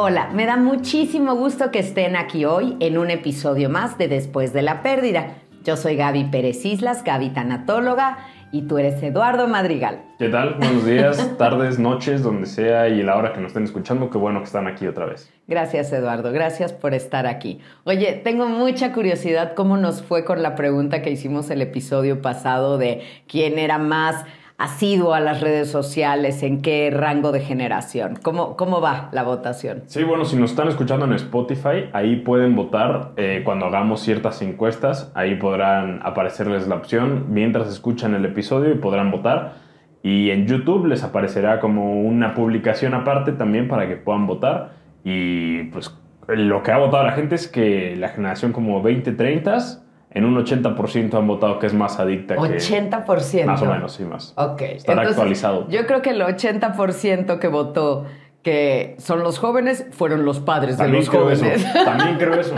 Hola, me da muchísimo gusto que estén aquí hoy en un episodio más de Después de la Pérdida. Yo soy Gaby Pérez Islas, Gaby Tanatóloga, y tú eres Eduardo Madrigal. ¿Qué tal? Buenos días, tardes, noches, donde sea y la hora que nos estén escuchando. Qué bueno que están aquí otra vez. Gracias, Eduardo. Gracias por estar aquí. Oye, tengo mucha curiosidad cómo nos fue con la pregunta que hicimos el episodio pasado de quién era más asiduo a las redes sociales, en qué rango de generación. ¿Cómo, cómo va la votación? Sí, bueno, si nos están escuchando en Spotify, ahí pueden votar eh, cuando hagamos ciertas encuestas. Ahí podrán aparecerles la opción mientras escuchan el episodio y podrán votar. Y en YouTube les aparecerá como una publicación aparte también para que puedan votar. Y pues lo que ha votado la gente es que la generación como 20-30 en un 80% han votado que es más adicta que... 80%. Más o menos, sí, más. Ok. Estará actualizado. Yo creo que el 80% que votó que son los jóvenes fueron los padres de los jóvenes. También creo eso.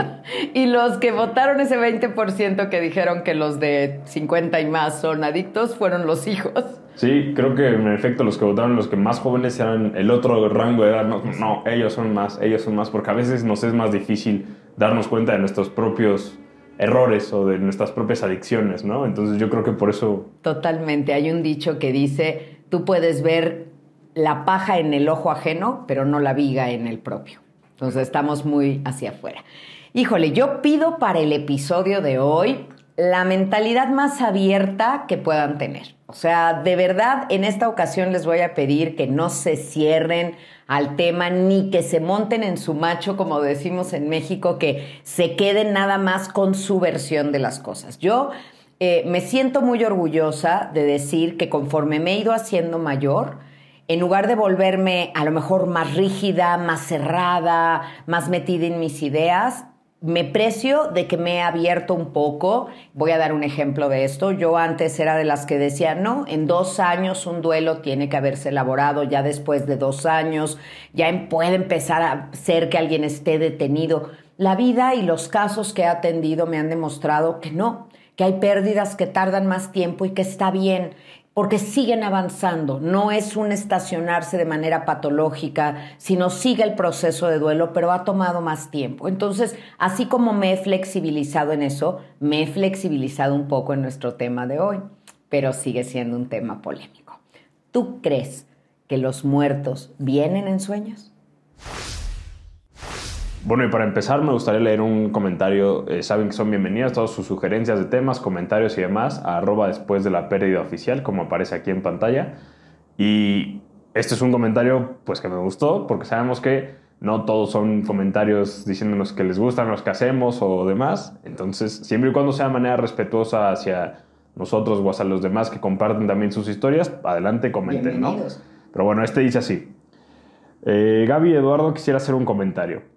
y los que votaron ese 20% que dijeron que los de 50 y más son adictos fueron los hijos. Sí, creo que en efecto los que votaron, los que más jóvenes eran el otro rango de edad. No, no, ellos son más, ellos son más, porque a veces nos es más difícil darnos cuenta de nuestros propios errores o de nuestras propias adicciones, ¿no? Entonces yo creo que por eso... Totalmente. Hay un dicho que dice, tú puedes ver la paja en el ojo ajeno, pero no la viga en el propio. Entonces estamos muy hacia afuera. Híjole, yo pido para el episodio de hoy la mentalidad más abierta que puedan tener. O sea, de verdad, en esta ocasión les voy a pedir que no se cierren al tema ni que se monten en su macho, como decimos en México, que se queden nada más con su versión de las cosas. Yo eh, me siento muy orgullosa de decir que conforme me he ido haciendo mayor, en lugar de volverme a lo mejor más rígida, más cerrada, más metida en mis ideas, me precio de que me he abierto un poco. Voy a dar un ejemplo de esto. Yo antes era de las que decía, no, en dos años un duelo tiene que haberse elaborado, ya después de dos años, ya puede empezar a ser que alguien esté detenido. La vida y los casos que he atendido me han demostrado que no, que hay pérdidas que tardan más tiempo y que está bien porque siguen avanzando. No es un estacionarse de manera patológica, sino sigue el proceso de duelo, pero ha tomado más tiempo. Entonces, así como me he flexibilizado en eso, me he flexibilizado un poco en nuestro tema de hoy, pero sigue siendo un tema polémico. ¿Tú crees que los muertos vienen en sueños? Bueno, y para empezar me gustaría leer un comentario. Eh, saben que son bienvenidas todas sus sugerencias de temas, comentarios y demás a arroba después de la pérdida oficial, como aparece aquí en pantalla. Y este es un comentario pues que me gustó porque sabemos que no todos son comentarios diciéndonos que les gustan los que hacemos o demás. Entonces, siempre y cuando sea de manera respetuosa hacia nosotros o hacia los demás que comparten también sus historias, adelante comenten, ¿no? Pero bueno, este dice así. Eh, Gaby Eduardo quisiera hacer un comentario.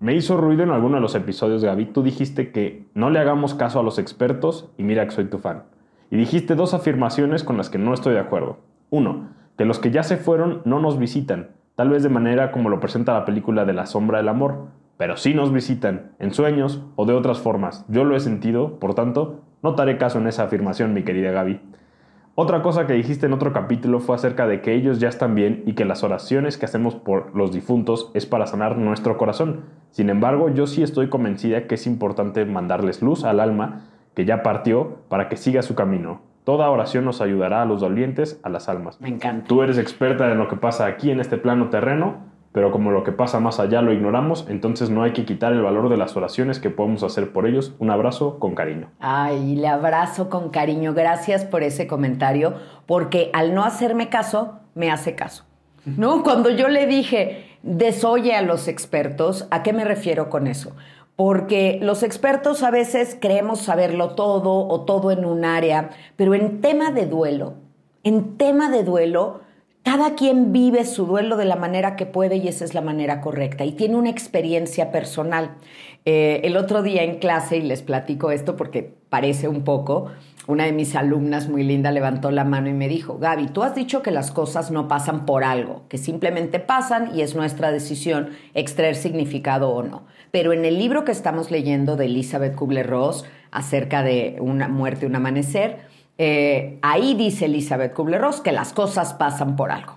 Me hizo ruido en alguno de los episodios, Gaby. Tú dijiste que no le hagamos caso a los expertos y mira que soy tu fan. Y dijiste dos afirmaciones con las que no estoy de acuerdo. Uno, que los que ya se fueron no nos visitan, tal vez de manera como lo presenta la película de la sombra del amor, pero sí nos visitan, en sueños o de otras formas. Yo lo he sentido, por tanto, no te haré caso en esa afirmación, mi querida Gaby. Otra cosa que dijiste en otro capítulo fue acerca de que ellos ya están bien y que las oraciones que hacemos por los difuntos es para sanar nuestro corazón. Sin embargo, yo sí estoy convencida que es importante mandarles luz al alma que ya partió para que siga su camino. Toda oración nos ayudará a los dolientes, a las almas. Me encanta. Tú eres experta en lo que pasa aquí en este plano terreno pero como lo que pasa más allá lo ignoramos, entonces no hay que quitar el valor de las oraciones que podemos hacer por ellos. Un abrazo con cariño. Ay, le abrazo con cariño. Gracias por ese comentario, porque al no hacerme caso, me hace caso. ¿No? Cuando yo le dije, desoye a los expertos, ¿a qué me refiero con eso? Porque los expertos a veces creemos saberlo todo o todo en un área, pero en tema de duelo, en tema de duelo, cada quien vive su duelo de la manera que puede y esa es la manera correcta y tiene una experiencia personal. Eh, el otro día en clase, y les platico esto porque parece un poco, una de mis alumnas muy linda levantó la mano y me dijo, Gaby, tú has dicho que las cosas no pasan por algo, que simplemente pasan y es nuestra decisión extraer significado o no. Pero en el libro que estamos leyendo de Elizabeth Kubler-Ross acerca de una muerte, un amanecer, eh, ahí dice Elizabeth Kubler-Ross que las cosas pasan por algo.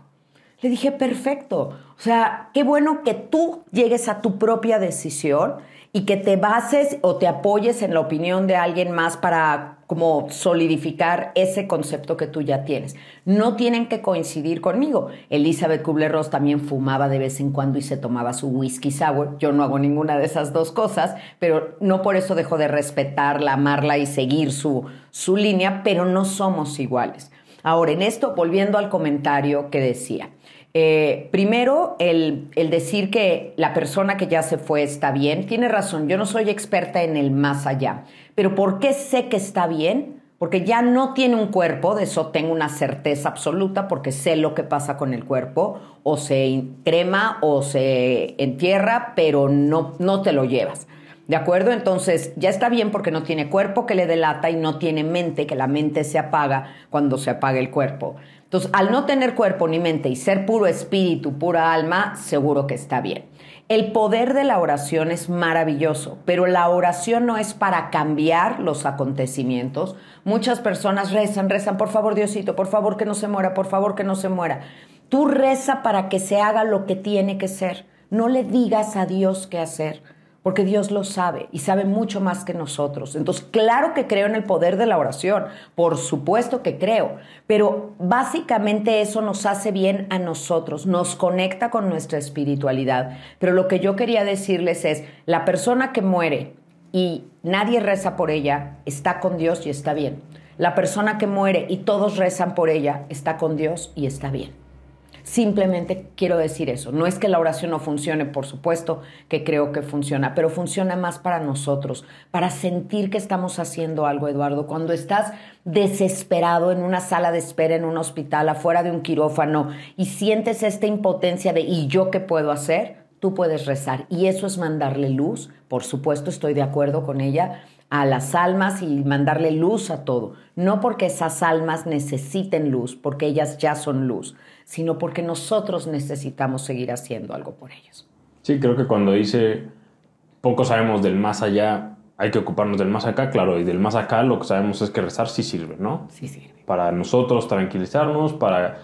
Le dije, perfecto. O sea, qué bueno que tú llegues a tu propia decisión y que te bases o te apoyes en la opinión de alguien más para como solidificar ese concepto que tú ya tienes. No tienen que coincidir conmigo. Elizabeth Kubler-Ross también fumaba de vez en cuando y se tomaba su whisky sour. Yo no hago ninguna de esas dos cosas, pero no por eso dejo de respetarla, amarla y seguir su, su línea, pero no somos iguales. Ahora, en esto, volviendo al comentario que decía, eh, primero, el, el, decir que la persona que ya se fue está bien, tiene razón, yo no soy experta en el más allá, pero ¿por qué sé que está bien? Porque ya no tiene un cuerpo, de eso tengo una certeza absoluta, porque sé lo que pasa con el cuerpo, o se crema o se entierra, pero no, no te lo llevas. ¿De acuerdo? Entonces, ya está bien porque no tiene cuerpo que le delata y no tiene mente, que la mente se apaga cuando se apaga el cuerpo. Entonces, al no tener cuerpo ni mente y ser puro espíritu, pura alma, seguro que está bien. El poder de la oración es maravilloso, pero la oración no es para cambiar los acontecimientos. Muchas personas rezan, rezan, por favor Diosito, por favor que no se muera, por favor que no se muera. Tú reza para que se haga lo que tiene que ser. No le digas a Dios qué hacer porque Dios lo sabe y sabe mucho más que nosotros. Entonces, claro que creo en el poder de la oración, por supuesto que creo, pero básicamente eso nos hace bien a nosotros, nos conecta con nuestra espiritualidad. Pero lo que yo quería decirles es, la persona que muere y nadie reza por ella, está con Dios y está bien. La persona que muere y todos rezan por ella, está con Dios y está bien. Simplemente quiero decir eso. No es que la oración no funcione, por supuesto que creo que funciona, pero funciona más para nosotros, para sentir que estamos haciendo algo, Eduardo. Cuando estás desesperado en una sala de espera, en un hospital, afuera de un quirófano y sientes esta impotencia de ¿y yo qué puedo hacer? Tú puedes rezar y eso es mandarle luz. Por supuesto, estoy de acuerdo con ella a las almas y mandarle luz a todo. No porque esas almas necesiten luz, porque ellas ya son luz, sino porque nosotros necesitamos seguir haciendo algo por ellos. Sí, creo que cuando dice poco sabemos del más allá, hay que ocuparnos del más acá, claro, y del más acá lo que sabemos es que rezar sí sirve, ¿no? Sí sirve. Para nosotros tranquilizarnos, para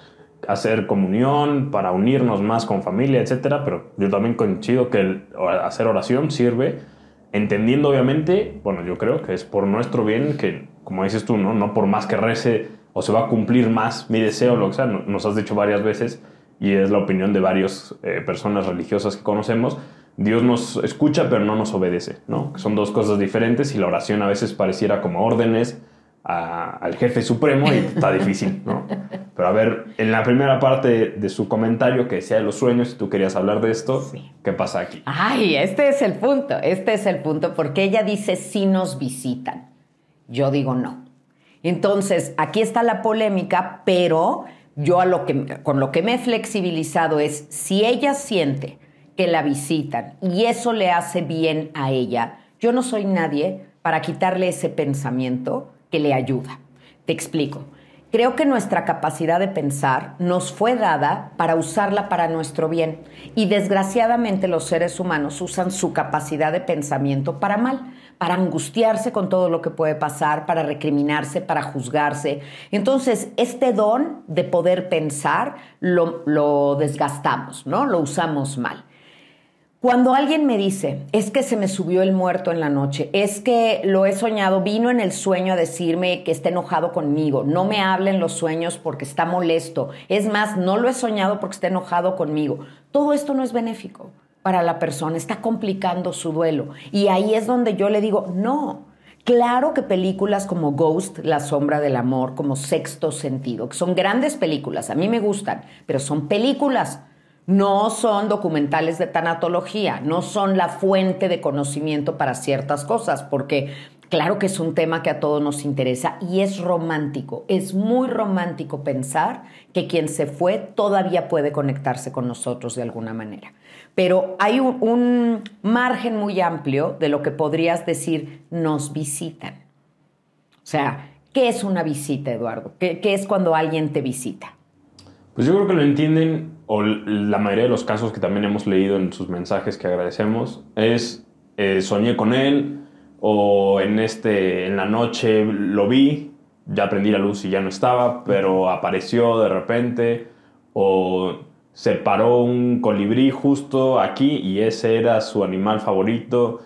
hacer comunión, para unirnos más con familia, etcétera, pero yo también coincido que el hacer oración sirve, entendiendo obviamente, bueno, yo creo que es por nuestro bien, que como dices tú, ¿no? No por más que rece o se va a cumplir más mi deseo, lo que sea, nos has dicho varias veces y es la opinión de varias eh, personas religiosas que conocemos, Dios nos escucha pero no nos obedece, ¿no? Son dos cosas diferentes y la oración a veces pareciera como órdenes al jefe supremo y está difícil, ¿no? Pero a ver, en la primera parte de su comentario que decía de los sueños, si tú querías hablar de esto, ¿qué pasa aquí? Ay, este es el punto, este es el punto, porque ella dice si nos visitan, yo digo no. Entonces, aquí está la polémica, pero yo a lo que, con lo que me he flexibilizado es, si ella siente que la visitan y eso le hace bien a ella, yo no soy nadie para quitarle ese pensamiento que le ayuda. Te explico. Creo que nuestra capacidad de pensar nos fue dada para usarla para nuestro bien y desgraciadamente los seres humanos usan su capacidad de pensamiento para mal para angustiarse con todo lo que puede pasar, para recriminarse, para juzgarse. Entonces, este don de poder pensar lo, desgastamos, ¿no? Lo usamos mal. Cuando alguien me dice, es que se me subió el muerto en la noche, es que lo he soñado, vino en el sueño a decirme que está enojado conmigo, no me hablen los sueños porque está molesto, es más, no lo he soñado porque está enojado conmigo, todo esto no es benéfico para la persona, está complicando su duelo. Y ahí es donde yo le digo, no. Claro que películas como Ghost, La sombra del amor, como Sexto Sentido, que son grandes películas, a mí me gustan, pero son películas, no son documentales de tanatología, no son la fuente de conocimiento para ciertas cosas, porque Claro que es un tema que a todos nos interesa y es romántico. Es muy romántico pensar que quien se fue todavía puede conectarse con nosotros de alguna manera. Pero hay un, margen muy amplio de lo que podrías decir nos visitan. O sea, ¿qué es una visita, Eduardo? ¿Qué, es cuando alguien te visita? Pues yo creo que lo entienden, o la mayoría de los casos que también hemos leído en sus mensajes que agradecemos, es eh, soñé con él, o en, este, en la noche lo vi, ya prendí la luz y ya no estaba, pero apareció de repente, o se paró un colibrí justo aquí y ese era su animal favorito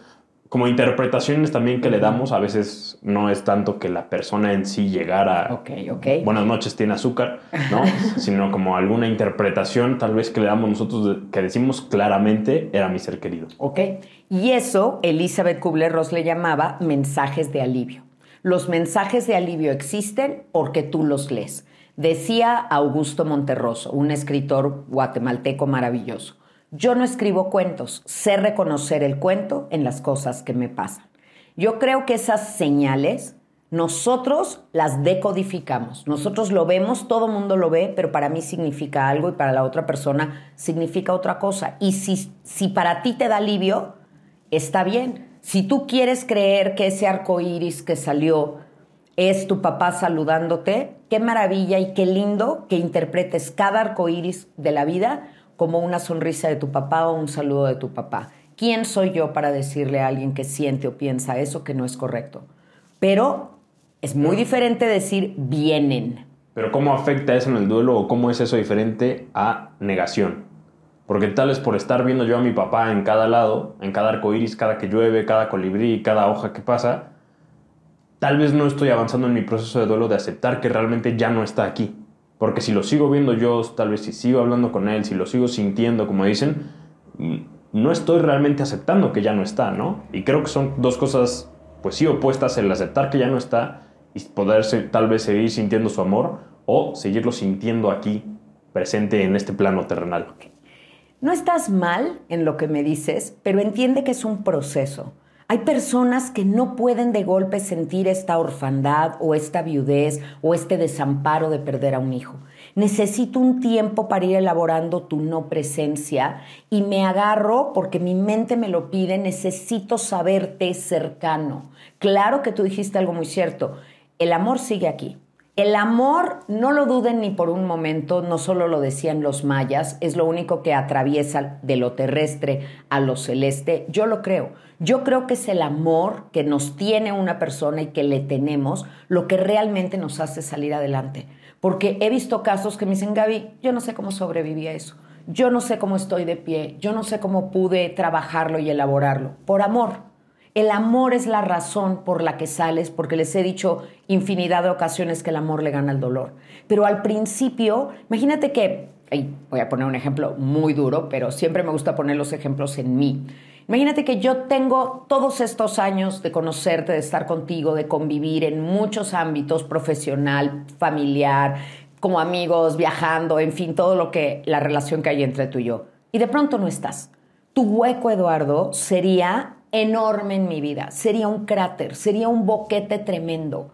como interpretaciones también que le damos, a veces no es tanto que la persona en sí llegara, okay, okay. buenas noches, tiene azúcar, ¿no? Sino como alguna interpretación tal vez que le damos nosotros, que decimos claramente, era mi ser querido. Ok, y eso Elizabeth Kubler-Ross le llamaba mensajes de alivio. Los mensajes de alivio existen porque tú los lees. Decía Augusto Monterroso, un escritor guatemalteco maravilloso. Yo no escribo cuentos, sé reconocer el cuento en las cosas que me pasan. Yo creo que esas señales nosotros las decodificamos. Nosotros lo vemos, todo mundo lo ve, pero para mí significa algo y para la otra persona significa otra cosa. Y si, si para ti te da alivio, está bien. Si tú quieres creer que ese arco iris que salió es tu papá saludándote, qué maravilla y qué lindo que interpretes cada arco iris de la vida como una sonrisa de tu papá o un saludo de tu papá. ¿Quién soy yo para decirle a alguien que siente o piensa eso que no es correcto? Pero es muy diferente decir vienen. Pero ¿cómo afecta eso en el duelo o cómo es eso diferente a negación? Porque tal vez por estar viendo yo a mi papá en cada lado, en cada arco iris, cada que llueve, cada colibrí, cada hoja que pasa, tal vez no estoy avanzando en mi proceso de duelo de aceptar que realmente ya no está aquí. Porque si lo sigo viendo yo, tal vez si sigo hablando con él, si lo sigo sintiendo, como dicen, no estoy realmente aceptando que ya no está, ¿no? Y creo que son dos cosas, pues sí, opuestas, el aceptar que ya no está y poder tal vez seguir sintiendo su amor o seguirlo sintiendo aquí, presente en este plano terrenal. No estás mal en lo que me dices, pero entiende que es un proceso. Hay personas que no pueden de golpe sentir esta orfandad o esta viudez o este desamparo de perder a un hijo. Necesito un tiempo para ir elaborando tu no presencia y me agarro porque mi mente me lo pide, necesito saberte cercano. Claro que tú dijiste algo muy cierto, el amor sigue aquí. El amor, no lo duden ni por un momento, no solo lo decían los mayas, es lo único que atraviesa de lo terrestre a lo celeste, yo lo creo. Yo creo que es el amor que nos tiene una persona y que le tenemos lo que realmente nos hace salir adelante. Porque he visto casos que me dicen, Gaby, yo no sé cómo sobreviví a eso, yo no sé cómo estoy de pie, yo no sé cómo pude trabajarlo y elaborarlo, por amor el amor es la razón por la que sales, porque les he dicho infinidad de ocasiones que el amor le gana al dolor. Pero al principio, imagínate que, voy a poner un ejemplo muy duro, pero siempre me gusta poner los ejemplos en mí. Imagínate que yo tengo todos estos años de conocerte, de estar contigo, de convivir en muchos ámbitos, profesional, familiar, como amigos, viajando, en fin, todo lo que, la relación que hay entre tú y yo. Y de pronto no estás. Tu hueco, Eduardo, sería enorme en mi vida, sería un cráter, sería un boquete tremendo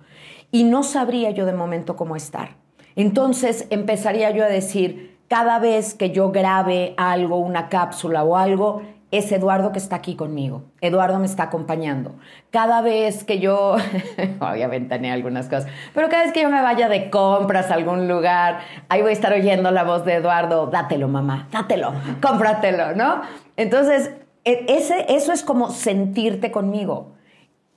y no sabría yo de momento cómo estar. Entonces empezaría yo a decir, cada vez que yo grabe algo, una cápsula o algo, es Eduardo que está aquí conmigo. Eduardo me está acompañando. Cada vez que yo, obviamente tenía algunas cosas, pero cada vez que yo me vaya de compras a algún lugar, ahí voy a estar oyendo la voz de Eduardo, dátelo mamá, dátelo, cómpratelo, ¿no? Entonces, e, ese, eso es como sentirte conmigo.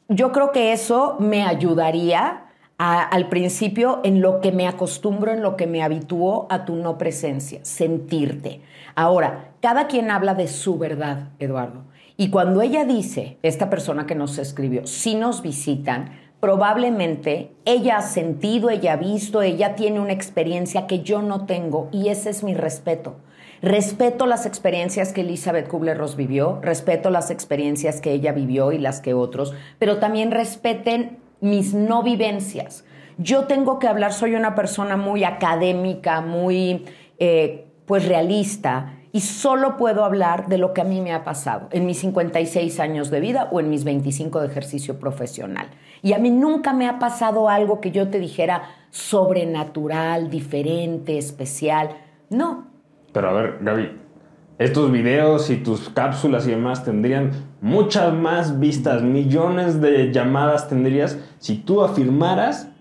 Yo creo que eso me ayudaría al principio en lo que me acostumbro, en lo que me habituó a tu no presencia, sentirte. Ahora, cada quien habla de su verdad, Eduardo. Y cuando ella dice, esta persona que nos escribió, si nos visitan, probablemente ella ha sentido, ella ha visto, ella tiene una experiencia que yo no tengo y ese es mi respeto. Respeto las experiencias que Elizabeth Kubler-Ross vivió, respeto las experiencias que ella vivió y las que otros, pero también respeten mis no vivencias. Yo tengo que hablar, soy una persona muy académica, muy eh, pues realista, y solo puedo hablar de lo que a mí me ha pasado en mis 56 años de vida o en mis 25 de ejercicio profesional. Y a mí nunca me ha pasado algo que yo te dijera sobrenatural, diferente, especial. No. Pero a ver, Gaby, estos videos y tus cápsulas y demás tendrían muchas más vistas, millones de llamadas tendrías si tú afirmaras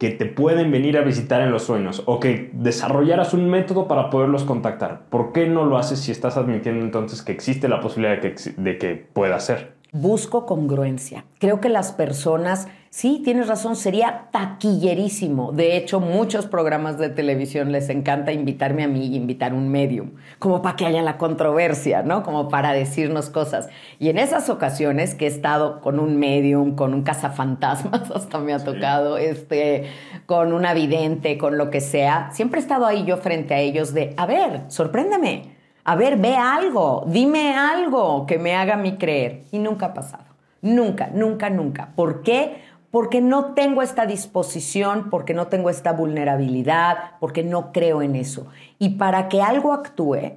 que te pueden venir a visitar en los sueños o que desarrollaras un método para poderlos contactar. ¿Por qué no lo haces si estás admitiendo entonces que existe la posibilidad de que, pueda ser? Busco congruencia. Creo que las personas Sí, tienes razón, sería taquillerísimo. De hecho, muchos programas de televisión les encanta invitarme a mí y invitar un medium, como para que haya la controversia, ¿no? Como para decirnos cosas. Y en esas ocasiones que he estado con un medium, con un cazafantasmas, hasta me ha tocado, este, con un vidente, con lo que sea, siempre he estado ahí yo frente a ellos de, a ver, sorpréndeme, a ver, ve algo, dime algo que me haga mí creer. Y nunca ha pasado. Nunca, nunca, nunca. ¿Por qué? porque no tengo esta disposición, porque no tengo esta vulnerabilidad, porque no creo en eso. Y para que algo actúe,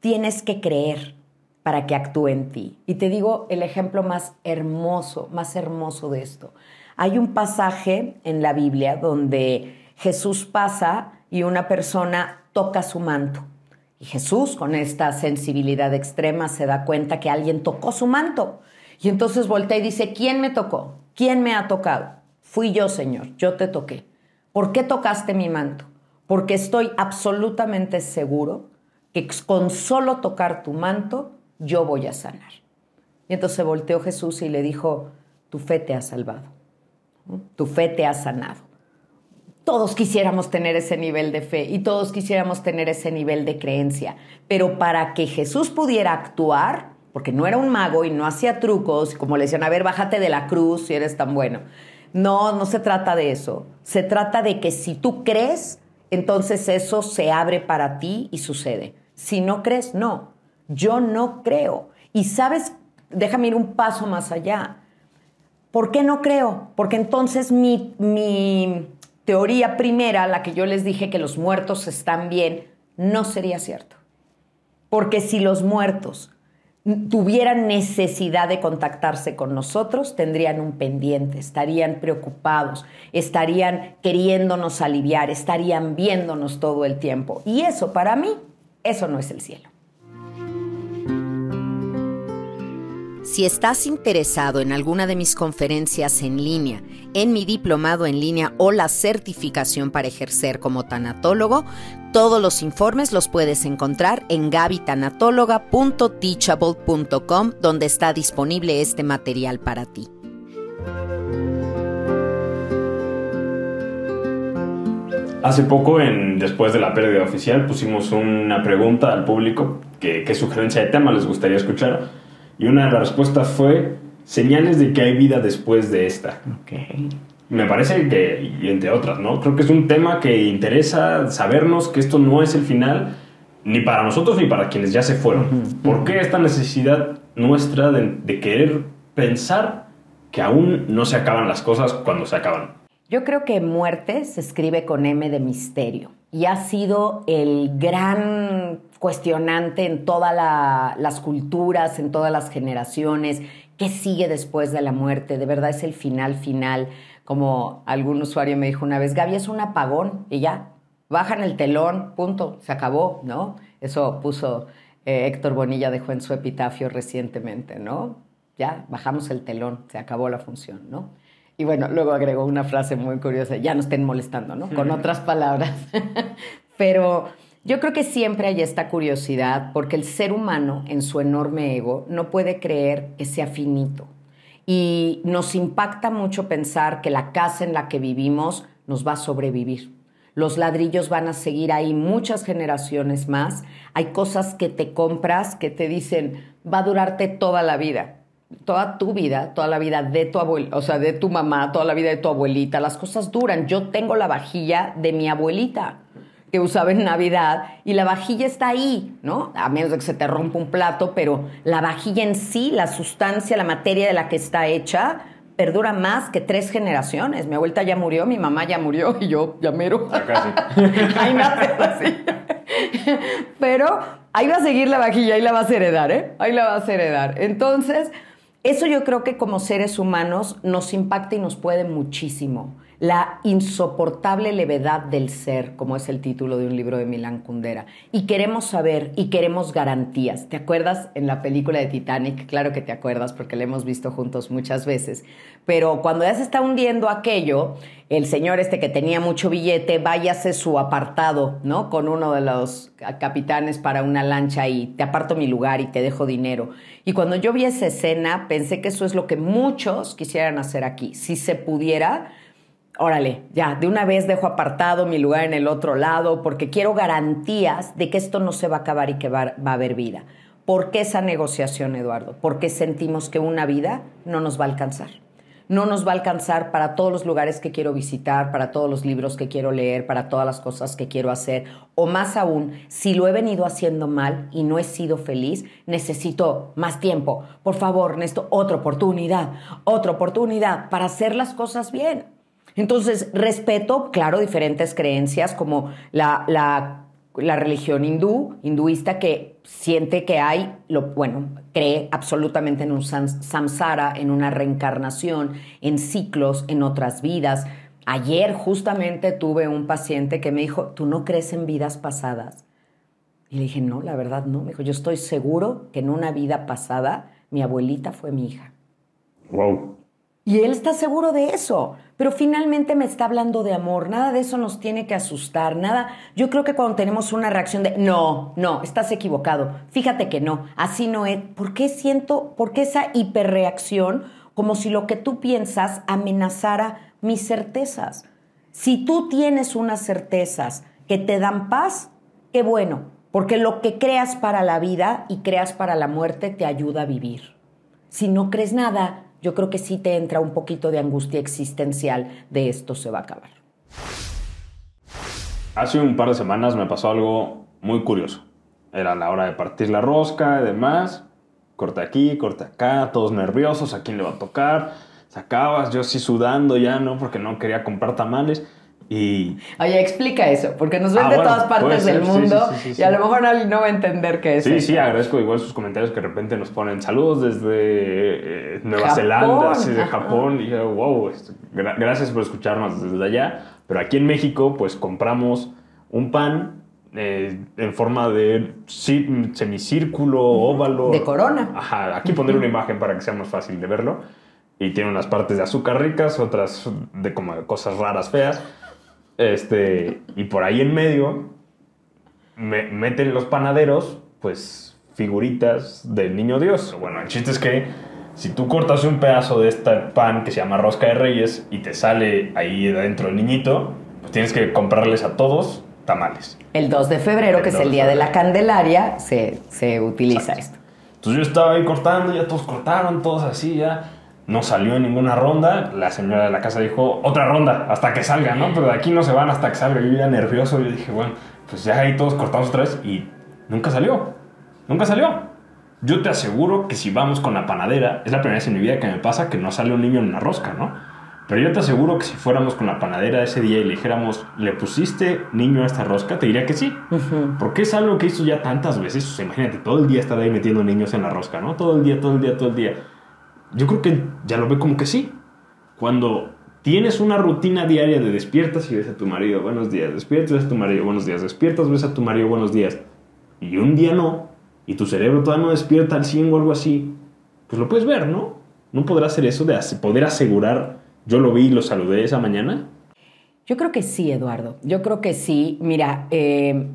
tienes que creer para que actúe en ti. Y te digo el ejemplo más hermoso, más hermoso de esto. Hay un pasaje en la Biblia donde Jesús pasa y una persona toca su manto. Y Jesús, con esta sensibilidad extrema, se da cuenta que alguien tocó su manto. Y entonces voltea y dice, ¿quién me tocó? ¿Quién me ha tocado? Fui yo, Señor, yo te toqué. ¿Por qué tocaste mi manto? Porque estoy absolutamente seguro que con solo tocar tu manto yo voy a sanar. Y entonces volteó Jesús y le dijo, tu fe te ha salvado, tu fe te ha sanado. Todos quisiéramos tener ese nivel de fe y todos quisiéramos tener ese nivel de creencia, pero para que Jesús pudiera actuar, porque no era un mago y no hacía trucos, como le decían, a ver, bájate de la cruz si eres tan bueno. No, no se trata de eso. Se trata de que si tú crees, entonces eso se abre para ti y sucede. Si no crees, no. Yo no creo. Y sabes, déjame ir un paso más allá. ¿Por qué no creo? Porque entonces mi, mi teoría primera, la que yo les dije que los muertos están bien, no sería cierto. Porque si los muertos tuvieran necesidad de contactarse con nosotros, tendrían un pendiente, estarían preocupados, estarían queriéndonos aliviar, estarían viéndonos todo el tiempo. Y eso para mí, eso no es el cielo. Si estás interesado en alguna de mis conferencias en línea, en mi diplomado en línea o la certificación para ejercer como tanatólogo, todos los informes los puedes encontrar en gabitanatóloga.teachable.com, donde está disponible este material para ti. Hace poco, después de la pérdida oficial, pusimos una pregunta al público, qué sugerencia de tema les gustaría escuchar, y una de las respuestas fue señales de que hay vida después de esta. Okay me parece que, y entre otras, ¿no? Creo que es un tema que interesa sabernos que esto no es el final, ni para nosotros ni para quienes ya se fueron. ¿Por qué esta necesidad nuestra de, querer pensar que aún no se acaban las cosas cuando se acaban? Yo creo que muerte se escribe con M de misterio y ha sido el gran cuestionante en todas las culturas, en todas las generaciones. ¿Qué sigue después de la muerte? ¿De verdad es el final final? como algún usuario me dijo una vez, Gaby, es un apagón y ya, bajan el telón, punto, se acabó, ¿no? Eso puso eh, Héctor Bonilla, dejó en su epitafio recientemente, ¿no? Ya, bajamos el telón, se acabó la función, ¿no? Y bueno, luego agregó una frase muy curiosa, ya no estén molestando, ¿no? Con otras palabras. Pero yo creo que siempre hay esta curiosidad porque el ser humano en su enorme ego no puede creer que sea finito y nos impacta mucho pensar que la casa en la que vivimos nos va a sobrevivir. Los ladrillos van a seguir ahí muchas generaciones más. Hay cosas que te compras que te dicen, va a durarte toda la vida. Toda tu vida, toda la vida de tu abuela, o sea, de tu mamá, toda la vida de tu abuelita. Las cosas duran. Yo tengo la vajilla de mi abuelita que usaba en Navidad y la vajilla está ahí, ¿no? A menos de que se te rompa un plato, pero la vajilla en sí, la sustancia, la materia de la que está hecha, perdura más que tres generaciones. Mi abuelita ya murió, mi mamá ya murió y yo ya mero. casi. Ahí nace así. Pero ahí va a seguir la vajilla, ahí la vas a heredar, ¿eh? Ahí la vas a heredar. Entonces, eso yo creo que como seres humanos nos impacta y nos puede muchísimo la insoportable levedad del ser, como es el título de un libro de Milán Kundera. Y queremos saber y queremos garantías. ¿Te acuerdas en la película de Titanic? Claro que te acuerdas porque la hemos visto juntos muchas veces. Pero cuando ya se está hundiendo aquello, el señor este que tenía mucho billete váyase su apartado, ¿no? Con uno de los capitanes para una lancha y te aparto mi lugar y te dejo dinero. Y cuando yo vi esa escena, pensé que eso es lo que muchos quisieran hacer aquí. Si se pudiera, órale, ya, de una vez dejo apartado mi lugar en el otro lado porque quiero garantías de que esto no se va a acabar y que va, a haber vida. ¿Por qué esa negociación, Eduardo? Porque sentimos que una vida no nos va a alcanzar. No nos va a alcanzar para todos los lugares que quiero visitar, para todos los libros que quiero leer, para todas las cosas que quiero hacer. O más aún, si lo he venido haciendo mal y no he sido feliz, necesito más tiempo. Por favor, necesito otra oportunidad, otra oportunidad para hacer las cosas bien. Entonces, respeto, claro, diferentes creencias como la, la, religión hindú, hinduista, que siente que hay, lo, bueno, cree absolutamente en un samsara, en una reencarnación, en ciclos, en otras vidas. Ayer justamente tuve un paciente que me dijo, ¿tú no crees en vidas pasadas? Y le dije, no, la verdad no. Me dijo, yo estoy seguro que en una vida pasada mi abuelita fue mi hija. Wow. Y él está seguro de eso, pero finalmente me está hablando de amor. Nada de eso nos tiene que asustar, nada. Yo creo que cuando tenemos una reacción de no, no, estás equivocado, fíjate que no, así no es. ¿Por qué siento, por qué esa hiperreacción como si lo que tú piensas amenazara mis certezas? Si tú tienes unas certezas que te dan paz, qué bueno, porque lo que creas para la vida y creas para la muerte te ayuda a vivir. Si no crees nada, yo creo que sí te entra un poquito de angustia existencial de esto se va a acabar. Hace un par de semanas me pasó algo muy curioso. Era la hora de partir la rosca y demás. Corta aquí, corta acá, todos nerviosos, a quién le va a tocar. Sacabas, yo sí sudando ya, ¿no? Porque no quería comprar tamales. Y... Oye, explica eso, porque nos ven ah, de todas partes del mundo y a lo mejor alguien no va a entender qué es. Sí, sí, agradezco igual sus comentarios que de repente nos ponen saludos desde eh, Nueva Zelanda, de Japón. Y wow, gracias por escucharnos desde allá. Pero aquí en México, pues compramos un pan eh, en forma de semicírculo, óvalo. De corona. Ajá, aquí pondré una imagen para que sea más fácil de verlo. Y tiene unas partes de azúcar ricas, otras de como cosas raras, feas. Este, y por ahí en medio me, meten los panaderos, pues, figuritas del niño Dios. Bueno, el chiste es que si tú cortas un pedazo de este pan que se llama rosca de reyes y te sale ahí dentro el niñito, pues tienes que comprarles a todos tamales. El 2 de febrero, que es el día de la Candelaria, se, se utiliza esto. Entonces yo estaba ahí cortando, ya todos cortaron, todos así, ya no salió en ninguna ronda. La señora de la casa dijo, otra ronda, hasta que salga, ¿no? Pero de aquí no se van hasta que salga. Yo ya nervioso, yo dije, bueno, pues ya ahí todos cortamos otra vez y nunca salió. Nunca salió. Yo te aseguro que si vamos con la panadera, es la primera vez en mi vida que me pasa que no sale un niño en una rosca, ¿no? Pero yo te aseguro que si fuéramos con la panadera ese día y le dijéramos, ¿le pusiste niño a esta rosca? Te diría que sí. Porque es algo que hizo ya tantas veces. O sea, imagínate, todo el día estar ahí metiendo niños en la rosca, ¿no? Todo el día, todo el día, todo el día yo creo que ya lo ve como que sí. Cuando tienes una rutina diaria de despiertas y ves a tu marido, buenos días, despiertas ves a tu marido, buenos días, despiertas, ves a tu marido, buenos días, y un día no, y tu cerebro todavía no despierta al 100 o algo así, pues lo puedes ver, ¿no? ¿No podrás hacer eso de poder asegurar, yo lo vi y lo saludé esa mañana? Yo creo que sí, Eduardo. Yo creo que sí. Mira, eh,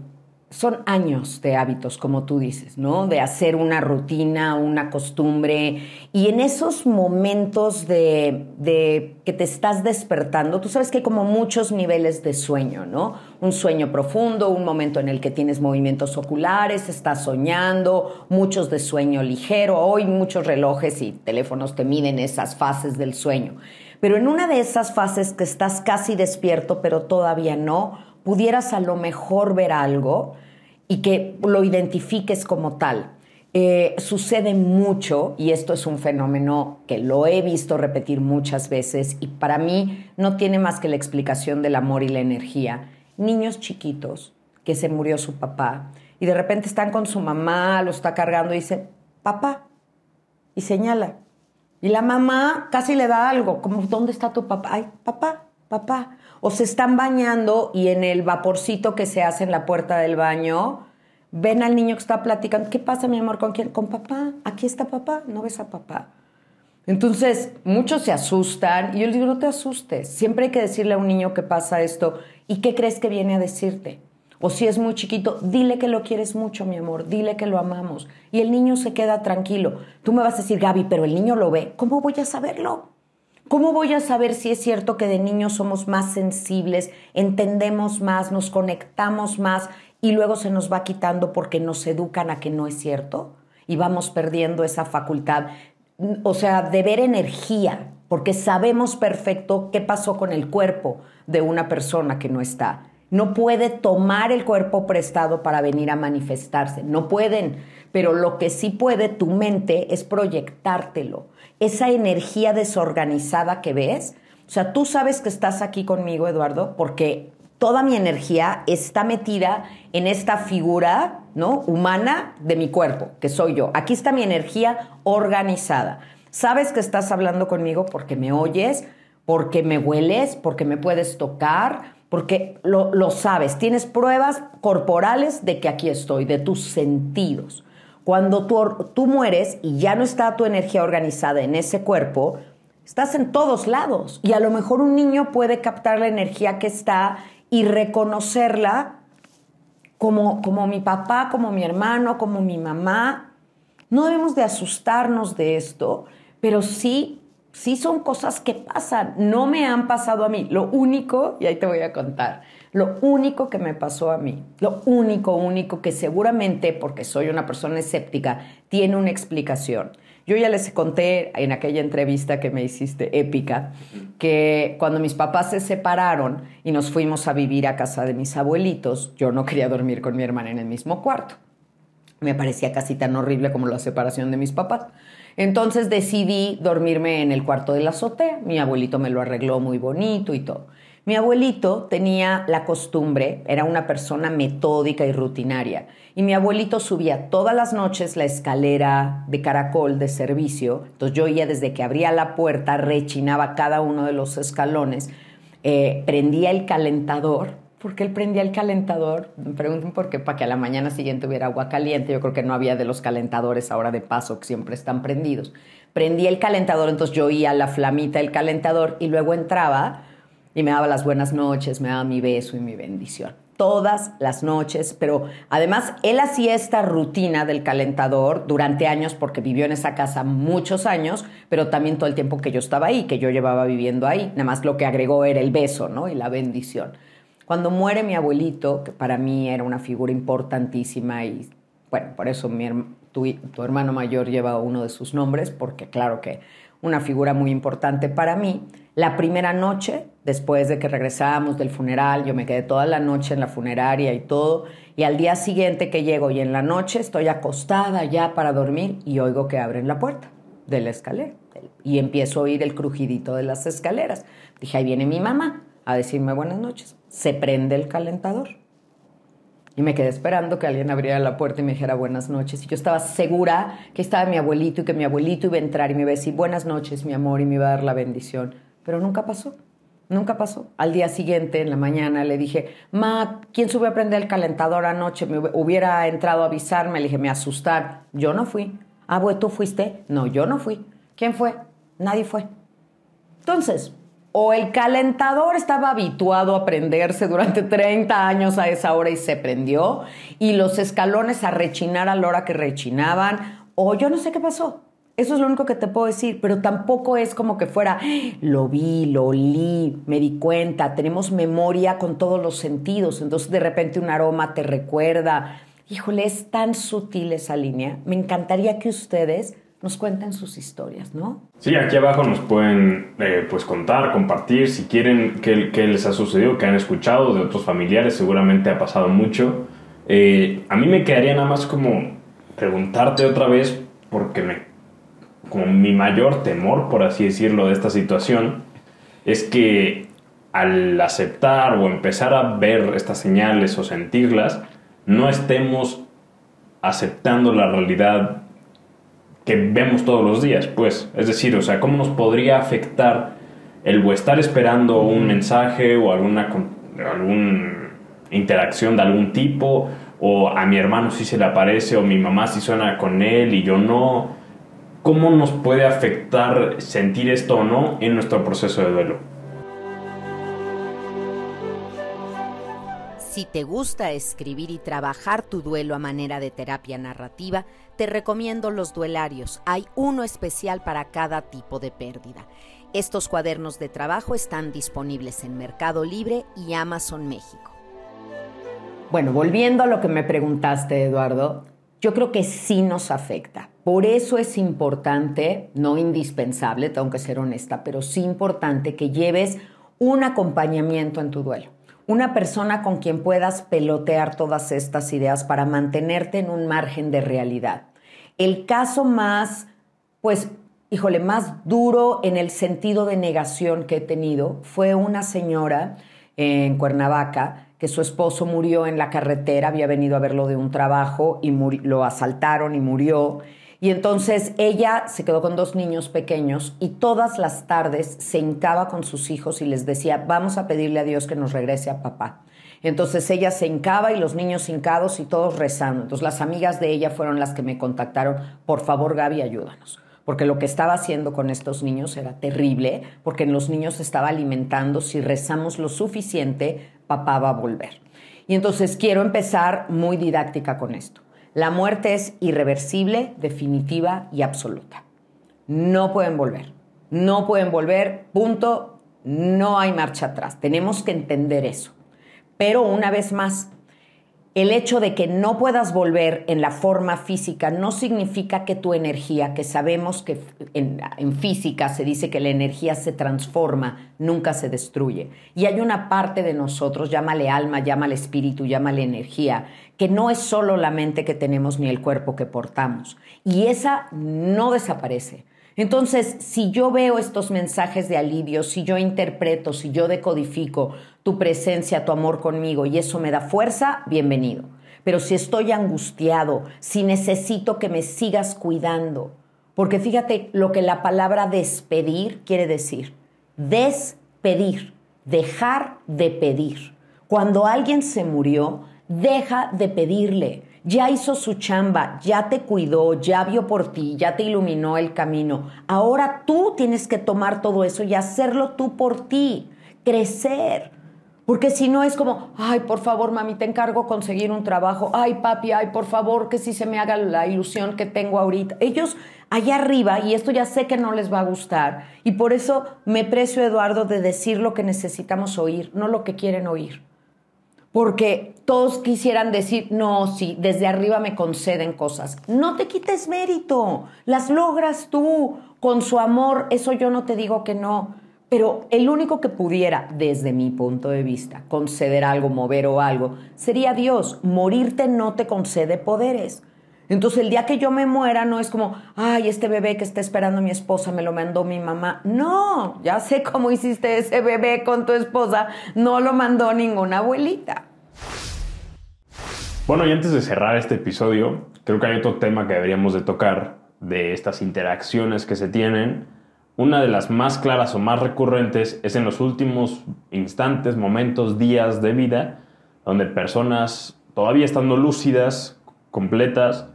son años de hábitos, como tú dices, ¿no? De hacer una rutina, una costumbre. Y en esos momentos de, que te estás despertando, tú sabes que hay como muchos niveles de sueño, ¿no? Un sueño profundo, un momento en el que tienes movimientos oculares, estás soñando, muchos de sueño ligero. Hoy muchos relojes y teléfonos te miden esas fases del sueño. Pero en una de esas fases que estás casi despierto, pero todavía no, pudieras a lo mejor ver algo y que lo identifiques como tal. Eh, sucede mucho, y esto es un fenómeno que lo he visto repetir muchas veces, y para mí no tiene más que la explicación del amor y la energía. Niños chiquitos que se murió su papá y de repente están con su mamá, lo está cargando y dice, papá, y señala. Y la mamá casi le da algo, como, ¿dónde está tu papá? Ay, papá, papá. O se están bañando y en el vaporcito que se hace en la puerta del baño, ven al niño que está platicando, ¿qué pasa mi amor? ¿Con quién? Con papá. Aquí está papá, no ves a papá. Entonces, muchos se asustan y yo les digo, no te asustes. Siempre hay que decirle a un niño que pasa esto y qué crees que viene a decirte. O si es muy chiquito, dile que lo quieres mucho, mi amor, dile que lo amamos. Y el niño se queda tranquilo. Tú me vas a decir, Gaby, pero el niño lo ve. ¿Cómo voy a saberlo? ¿Cómo voy a saber si es cierto que de niños somos más sensibles, entendemos más, nos conectamos más y luego se nos va quitando porque nos educan a que no es cierto? Y vamos perdiendo esa facultad, o sea, de ver energía, porque sabemos perfecto qué pasó con el cuerpo de una persona que no está no puede tomar el cuerpo prestado para venir a manifestarse. No pueden. Pero lo que sí puede tu mente es proyectártelo. Esa energía desorganizada que ves. O sea, tú sabes que estás aquí conmigo, Eduardo, porque toda mi energía está metida en esta figura, ¿no? Humana de mi cuerpo, que soy yo. Aquí está mi energía organizada. Sabes que estás hablando conmigo porque me oyes, porque me hueles, porque me puedes tocar, porque lo, sabes, tienes pruebas corporales de que aquí estoy, de tus sentidos. Cuando tú, tú mueres y ya no está tu energía organizada en ese cuerpo, estás en todos lados. Y a lo mejor un niño puede captar la energía que está y reconocerla como, como mi papá, como mi hermano, como mi mamá. No debemos de asustarnos de esto, pero sí sí son cosas que pasan, no me han pasado a mí. Lo único, y ahí te voy a contar, lo único que me pasó a mí, lo único, único que seguramente, porque soy una persona escéptica, tiene una explicación. Yo ya les conté en aquella entrevista que me hiciste épica, que cuando mis papás se separaron y nos fuimos a vivir a casa de mis abuelitos, yo no quería dormir con mi hermana en el mismo cuarto. Me parecía casi tan horrible como la separación de mis papás. Entonces decidí dormirme en el cuarto de la azotea. Mi abuelito me lo arregló muy bonito y todo. Mi abuelito tenía la costumbre, era una persona metódica y rutinaria, y mi abuelito subía todas las noches la escalera de caracol de servicio, entonces yo iba desde que abría la puerta, rechinaba cada uno de los escalones, eh, prendía el calentador porque él prendía el calentador. Me pregunten por qué, para que a la mañana siguiente hubiera agua caliente. Yo creo que no había de los calentadores ahora de paso que siempre están prendidos. Prendía el calentador, entonces yo oía la flamita del calentador y luego entraba y me daba las buenas noches, me daba mi beso y mi bendición. Todas las noches, pero además él hacía esta rutina del calentador durante años porque vivió en esa casa muchos años, pero también todo el tiempo que yo estaba ahí, que yo llevaba viviendo ahí. Nada más lo que agregó era el beso, ¿no? Y la bendición. Cuando muere mi abuelito, que para mí era una figura importantísima y bueno, por eso mi, tu, tu, hermano mayor lleva uno de sus nombres, porque claro que una figura muy importante para mí. La primera noche, después de que regresábamos del funeral, yo me quedé toda la noche en la funeraria y todo, y al día siguiente que llego y en la noche estoy acostada ya para dormir y oigo que abren la puerta de la escalera y empiezo a oír el crujidito de las escaleras. Dije, ahí viene mi mamá a decirme buenas noches. Se prende el calentador. Y me quedé esperando que alguien abriera la puerta y me dijera buenas noches. Y yo estaba segura que estaba mi abuelito y que mi abuelito iba a entrar y me iba a decir buenas noches, mi amor, y me iba a dar la bendición. Pero nunca pasó. Nunca pasó. Al día siguiente, en la mañana, le dije, Ma, ¿quién subió a prender el calentador anoche? Me hubiera entrado a avisarme. Le dije, me asustar. Yo no fui. Ah, bueno, ¿tú fuiste? No, yo no fui. ¿Quién fue? Nadie fue. Entonces, o el calentador estaba habituado a prenderse durante 30 años a esa hora y se prendió, y los escalones a rechinar a la hora que rechinaban, o yo no sé qué pasó. Eso es lo único que te puedo decir, pero tampoco es como que fuera, lo vi, lo olí, me di cuenta, tenemos memoria con todos los sentidos, entonces de repente un aroma te recuerda. Híjole, es tan sutil esa línea. Me encantaría que ustedes nos cuenten sus historias, ¿no? Sí, aquí abajo nos pueden eh, pues contar, compartir, si quieren qué, les ha sucedido, qué han escuchado de otros familiares, seguramente ha pasado mucho. Eh, a mí me quedaría nada más como preguntarte otra vez, porque me, como mi mayor temor, por así decirlo, de esta situación, es que al aceptar o empezar a ver estas señales o sentirlas, no estemos aceptando la realidad que vemos todos los días, pues. Es decir, o sea, ¿cómo nos podría afectar el estar esperando un mensaje o alguna, alguna interacción de algún tipo? O a mi hermano sí se le aparece, o mi mamá sí suena con él y yo no. ¿Cómo nos puede afectar sentir esto o no en nuestro proceso de duelo? Si te gusta escribir y trabajar tu duelo a manera de terapia narrativa, te recomiendo los duelarios. Hay uno especial para cada tipo de pérdida. Estos cuadernos de trabajo están disponibles en Mercado Libre y Amazon México. Bueno, volviendo a lo que me preguntaste, Eduardo, yo creo que sí nos afecta. Por eso es importante, no indispensable, tengo que ser honesta, pero sí importante que lleves un acompañamiento en tu duelo una persona con quien puedas pelotear todas estas ideas para mantenerte en un margen de realidad. El caso más, pues, híjole, más duro en el sentido de negación que he tenido fue una señora en Cuernavaca que su esposo murió en la carretera, había venido a verlo de un trabajo y lo asaltaron y murió. Y entonces ella se quedó con dos niños pequeños y todas las tardes se hincaba con sus hijos y les decía, vamos a pedirle a Dios que nos regrese a papá. Entonces ella se hincaba y los niños hincados y todos rezando. Entonces las amigas de ella fueron las que me contactaron, por favor Gaby, ayúdanos. Porque lo que estaba haciendo con estos niños era terrible, porque en los niños estaba alimentando, si rezamos lo suficiente, papá va a volver. Y entonces quiero empezar muy didáctica con esto. La muerte es irreversible, definitiva y absoluta. No pueden volver. No pueden volver, punto. No hay marcha atrás. Tenemos que entender eso. Pero una vez más, el hecho de que no puedas volver en la forma física no significa que tu energía, que sabemos que en, física se dice que la energía se transforma, nunca se destruye. Y hay una parte de nosotros, llámale alma, llámale espíritu, llámale energía, que no es solo la mente que tenemos ni el cuerpo que portamos. Y esa no desaparece. Entonces, si yo veo estos mensajes de alivio, si yo interpreto, si yo decodifico tu presencia, tu amor conmigo y eso me da fuerza, bienvenido. Pero si estoy angustiado, si necesito que me sigas cuidando, porque fíjate lo que la palabra despedir quiere decir. Despedir, dejar de pedir. Cuando alguien se murió, deja de pedirle ya hizo su chamba, ya te cuidó, ya vio por ti, ya te iluminó el camino. Ahora tú tienes que tomar todo eso y hacerlo tú por ti, crecer. Porque si no es como, ay, por favor, mami, te encargo conseguir un trabajo. Ay, papi, ay, por favor, que si se me haga la ilusión que tengo ahorita. Ellos allá arriba, y esto ya sé que no les va a gustar, y por eso me precio, Eduardo, de decir lo que necesitamos oír, no lo que quieren oír porque todos quisieran decir, no, sí, desde arriba me conceden cosas. No te quites mérito, las logras tú con su amor, eso yo no te digo que no, pero el único que pudiera, desde mi punto de vista, conceder algo, mover o algo, sería Dios. Morirte no te concede poderes. Entonces el día que yo me muera no es como, ay, este bebé que está esperando mi esposa me lo mandó mi mamá. No, ya sé cómo hiciste ese bebé con tu esposa, no lo mandó ninguna abuelita. Bueno, y antes de cerrar este episodio, creo que hay otro tema que deberíamos de tocar de estas interacciones que se tienen. Una de las más claras o más recurrentes es en los últimos instantes, momentos, días de vida, donde personas todavía estando lúcidas, completas,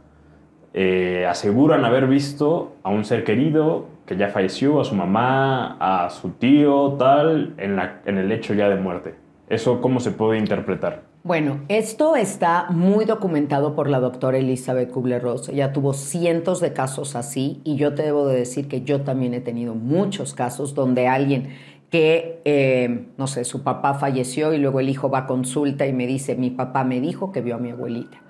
eh, aseguran haber visto a un ser querido que ya falleció, a su mamá, a su tío, tal, en, en el hecho ya de muerte. ¿Eso cómo se puede interpretar? Bueno, esto está muy documentado por la doctora Elizabeth Kubler-Ross. Ella tuvo cientos de casos así y yo te debo de decir que yo también he tenido muchos casos donde alguien que, eh, no sé, su papá falleció y luego el hijo va a consulta y me dice, mi papá me dijo que vio a mi abuelita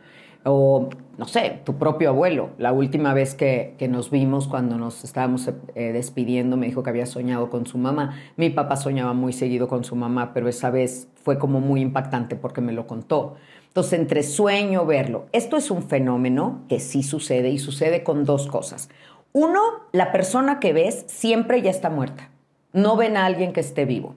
o no sé, tu propio abuelo. La última vez que, nos vimos cuando nos estábamos eh, despidiendo me dijo que había soñado con su mamá. Mi papá soñaba muy seguido con su mamá, pero esa vez fue como muy impactante porque me lo contó. Entonces, entre sueño, verlo. Esto es un fenómeno que sí sucede y sucede con dos cosas. Uno, la persona que ves siempre ya está muerta. No ven a alguien que esté vivo.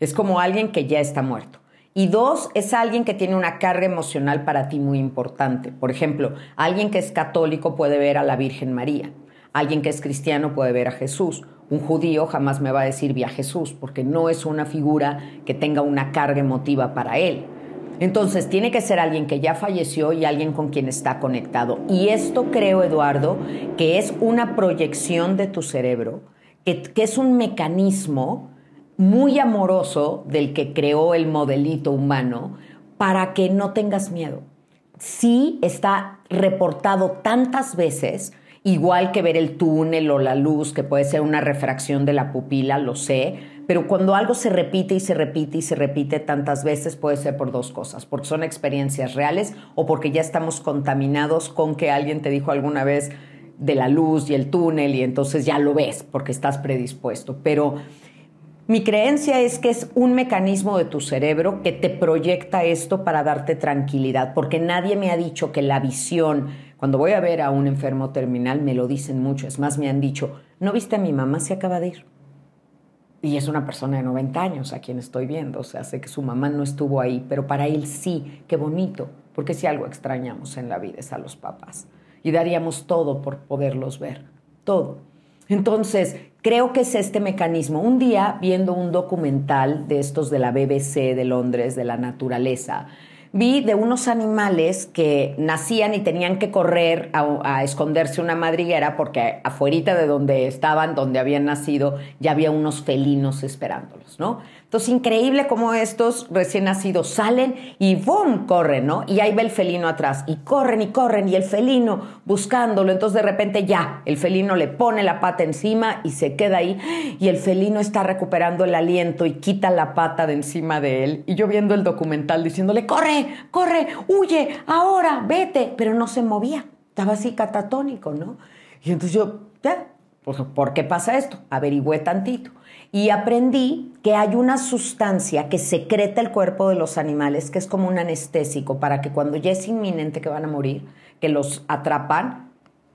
Es como alguien que ya está muerto. Y dos, es alguien que tiene una carga emocional para ti muy importante. Por ejemplo, alguien que es católico puede ver a la Virgen María. Alguien que es cristiano puede ver a Jesús. Un judío jamás me va a decir vi a Jesús porque no es una figura que tenga una carga emotiva para él. Entonces tiene que ser alguien que ya falleció y alguien con quien está conectado. Y esto creo, Eduardo, que es una proyección de tu cerebro, que, que es un mecanismo muy amoroso del que creó el modelito humano para que no tengas miedo. Sí está reportado tantas veces, igual que ver el túnel o la luz, que puede ser una refracción de la pupila, lo sé, pero cuando algo se repite y se repite y se repite tantas veces puede ser por dos cosas, porque son experiencias reales o porque ya estamos contaminados con que alguien te dijo alguna vez de la luz y el túnel y entonces ya lo ves porque estás predispuesto. Pero mi creencia es que es un mecanismo de tu cerebro que te proyecta esto para darte tranquilidad, porque nadie me ha dicho que la visión, cuando voy a ver a un enfermo terminal, me lo dicen mucho, es más, me han dicho, ¿no viste a mi mamá? Se acaba de ir. Y es una persona de 90 años a quien estoy viendo, o sea, sé que su mamá no estuvo ahí, pero para él sí, qué bonito, porque si algo extrañamos en la vida es a los papás. Y daríamos todo por poderlos ver, todo. Entonces, creo que es este mecanismo. Un día, viendo un documental de estos de la BBC de Londres, de la naturaleza, vi de unos animales que nacían y tenían que correr a, esconderse una madriguera porque afuerita de donde estaban, donde habían nacido, ya había unos felinos esperándolos, ¿no? Entonces, increíble cómo estos recién nacidos salen y ¡bum! corren, ¿no? Y ahí va el felino atrás. Y corren y corren y el felino buscándolo. Entonces, de repente ya, el felino le pone la pata encima y se queda ahí. Y el felino está recuperando el aliento y quita la pata de encima de él. Y yo viendo el documental diciéndole, corre, corre, huye, ahora, vete. Pero no se movía. Estaba así catatónico, ¿no? Y entonces yo, ya, pues, ¿por qué pasa esto? Averigüé tantito y aprendí que hay una sustancia que secreta el cuerpo de los animales, que es como un anestésico, para que cuando ya es inminente que van a morir, que los atrapan,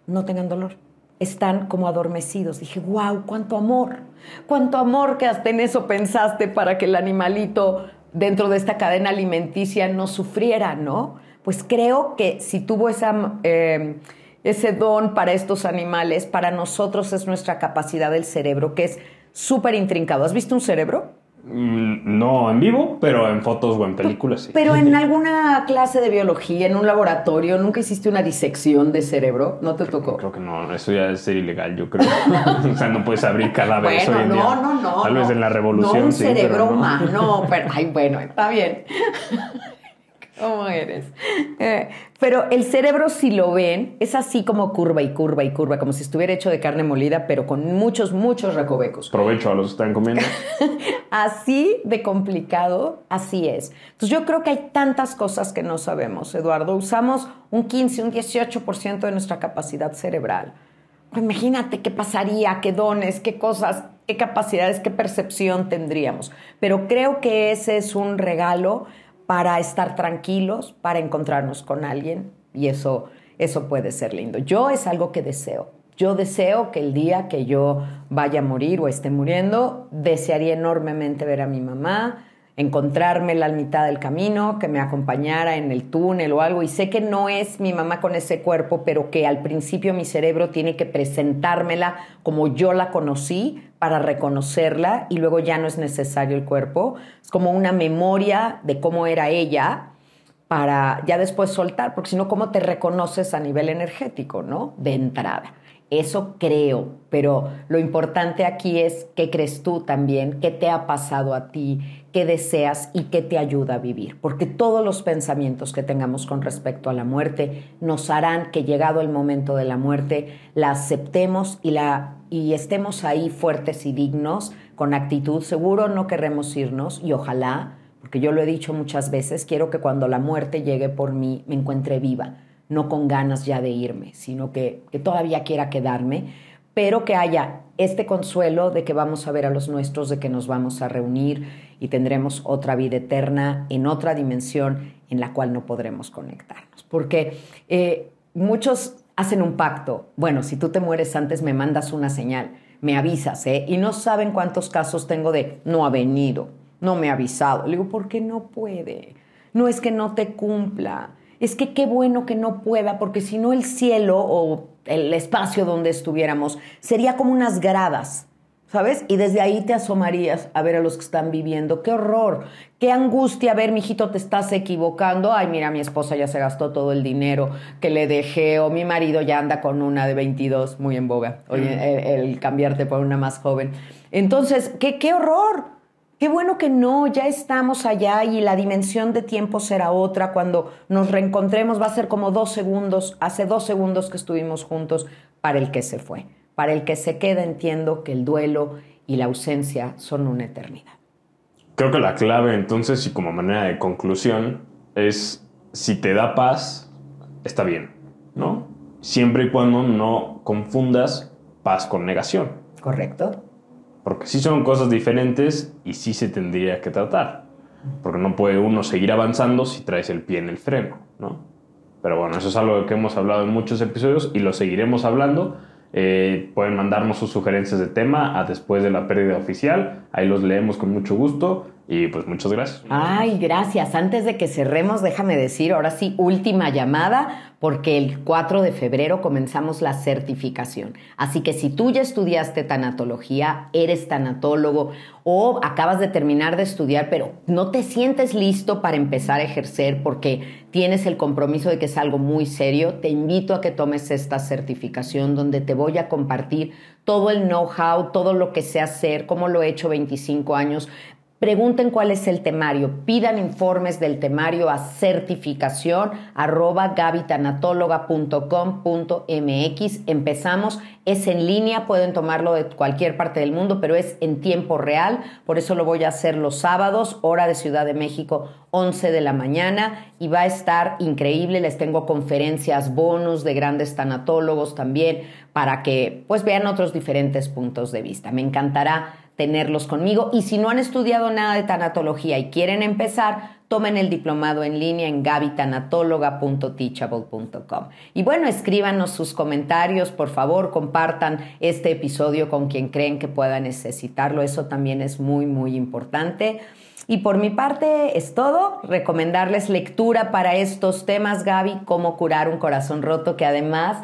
no tengan dolor. Están como adormecidos. Dije, wow, cuánto amor, cuánto amor que hasta en eso pensaste para que el animalito dentro de esta cadena alimenticia no sufriera, ¿no? Pues creo que si tuvo. Eh, ese don para estos animales, para nosotros es nuestra capacidad del cerebro, que es súper intrincado. ¿Has visto un cerebro? Mm, no en vivo, pero en fotos o en películas sí. Pero en alguna clase de biología, en un laboratorio, ¿nunca hiciste una disección de cerebro? ¿No te tocó? Creo que no, eso ya es ser ilegal, yo creo. o sea, no puedes abrir cadáveres bueno, hoy en no, día. no, no. Tal vez en la revolución no un sí, cerebro pero no. humano, pero ay, bueno, está bien. ¿Cómo eres? Eh, pero el cerebro, si lo ven, es así como curva y curva y curva, como si estuviera hecho de carne molida, pero con muchos, muchos recovecos. Provecho a los que están comiendo. así de complicado, así es. Entonces yo creo que hay tantas cosas que no sabemos, Eduardo. Usamos un 15, un 18% de nuestra capacidad cerebral. Pues imagínate qué pasaría, qué dones, qué cosas, qué capacidades, qué percepción tendríamos. Pero creo que ese es un regalo para estar tranquilos, para encontrarnos con alguien y eso, eso puede ser lindo. Yo es algo que deseo. Yo deseo que el día que yo vaya a morir o esté muriendo, desearía enormemente ver a mi mamá, encontrármela la mitad del camino, que me acompañara en el túnel o algo. Y sé que no es mi mamá con ese cuerpo, pero que al principio mi cerebro tiene que presentármela como yo la conocí para reconocerla y luego ya no es necesario el cuerpo. Es como una memoria de cómo era ella para ya después soltar, porque si no, ¿cómo te reconoces a nivel energético, no? De entrada. Eso creo, pero lo importante aquí es qué crees tú también, qué te ha pasado a ti, qué deseas y qué te ayuda a vivir. Porque todos los pensamientos que tengamos con respecto a la muerte nos harán que llegado el momento de la muerte la aceptemos y, la, y estemos ahí fuertes y dignos, con actitud. Seguro no queremos irnos y ojalá, porque yo lo he dicho muchas veces, quiero que cuando la muerte llegue por mí me encuentre viva no con ganas ya de irme, sino que, que, todavía quiera quedarme, pero que haya este consuelo de que vamos a ver a los nuestros, de que nos vamos a reunir y tendremos otra vida eterna en otra dimensión en la cual no podremos conectarnos. Porque eh, muchos hacen un pacto, bueno, si tú te mueres antes me mandas una señal, me avisas, ¿eh? Y no saben cuántos casos tengo de no ha venido, no me ha avisado. Le digo, ¿por qué no puede? No es que no te cumpla. Es que qué bueno que no pueda, porque si no el cielo o el espacio donde estuviéramos sería como unas gradas ¿sabes? Y desde ahí te asomarías a ver a los que están viviendo. ¡Qué horror! ¡Qué angustia! A ver, mijito, te estás equivocando. Ay, mira, mi esposa ya se gastó todo el dinero que le dejé, o mi marido ya anda con una de 22, muy en boga. Oye, el, cambiarte por una más joven. Entonces, ¿qué, qué horror! Qué bueno que no, ya estamos allá y la dimensión de tiempo será otra. Cuando nos reencontremos va a ser como dos segundos, hace dos segundos que estuvimos juntos para el que se fue. Para el que se queda entiendo que el duelo y la ausencia son una eternidad. Creo que la clave entonces y como manera de conclusión es si te da paz, está bien, ¿no? Siempre y cuando no confundas paz con negación. Correcto. Porque sí son cosas diferentes y sí se tendría que tratar. Porque no puede uno seguir avanzando si traes el pie en el freno, ¿no? Pero bueno, eso es algo que hemos hablado en muchos episodios y lo seguiremos hablando eh, pueden mandarnos sus sugerencias de tema a después de la pérdida oficial. Ahí los leemos con mucho gusto. Y pues muchas gracias. Ay, gracias. Antes de que cerremos, déjame decir, ahora sí, última llamada, porque el 4 de febrero comenzamos la certificación. Así que si tú ya estudiaste tanatología, eres tanatólogo o acabas de terminar de estudiar, pero no te sientes listo para empezar a ejercer porque tienes el compromiso de que es algo muy serio, te invito a que tomes esta certificación donde te voy a compartir todo el know-how, todo lo que sé hacer, cómo lo he hecho 25 años, Pregunten cuál es el temario, pidan informes del temario a certificación arroba. Empezamos, es en línea, pueden tomarlo de cualquier parte del mundo, pero es en tiempo real, por eso lo voy a hacer los sábados, hora de Ciudad de México, 11 de la mañana, y va a estar increíble. Les tengo conferencias bonus de grandes tanatólogos también para que pues vean otros diferentes puntos de vista. Me encantará tenerlos conmigo. Y si no han estudiado nada de tanatología y quieren empezar, tomen el diplomado en línea en gabitanatóloga.teachable.com. Y bueno, escríbanos sus comentarios, por favor, compartan este episodio con quien creen que pueda necesitarlo. Eso también es muy, muy importante. Y por mi parte es todo. Recomendarles lectura para estos temas, Gaby, cómo curar un corazón roto, que además,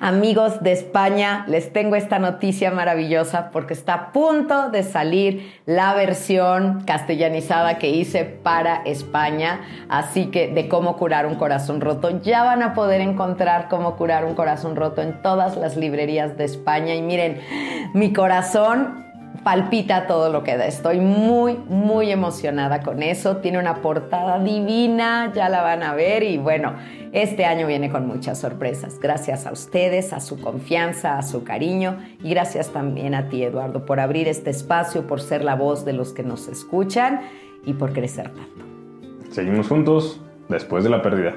amigos de España, les tengo esta noticia maravillosa porque está a punto de salir la versión castellanizada que hice para España. Así que de cómo curar un corazón roto, ya van a poder encontrar cómo curar un corazón roto en todas las librerías de España. Y miren, mi corazón palpita todo lo que da. Estoy muy, muy emocionada con eso. Tiene una portada divina, ya la van a ver y bueno, este año viene con muchas sorpresas. Gracias a ustedes, a su confianza, a su cariño y gracias también a ti, Eduardo, por abrir este espacio, por ser la voz de los que nos escuchan y por crecer tanto. Seguimos juntos después de la pérdida.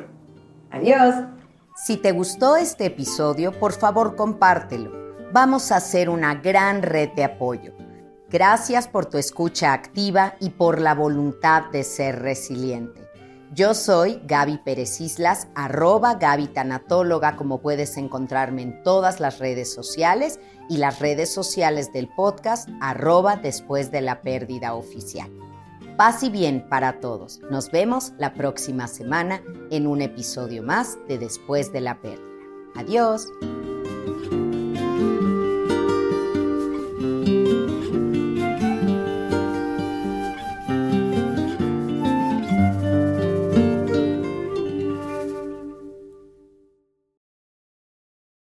Adiós. Si te gustó este episodio, por favor compártelo. Vamos a hacer una gran red de apoyo. Gracias por tu escucha activa y por la voluntad de ser resiliente. Yo soy Gaby Pérez Islas, arroba Gaby Tanatóloga, como puedes encontrarme en todas las redes sociales y las redes sociales del podcast, arroba después de la pérdida oficial. Paz y bien para todos. Nos vemos la próxima semana en un episodio más de Después de la pérdida. Adiós.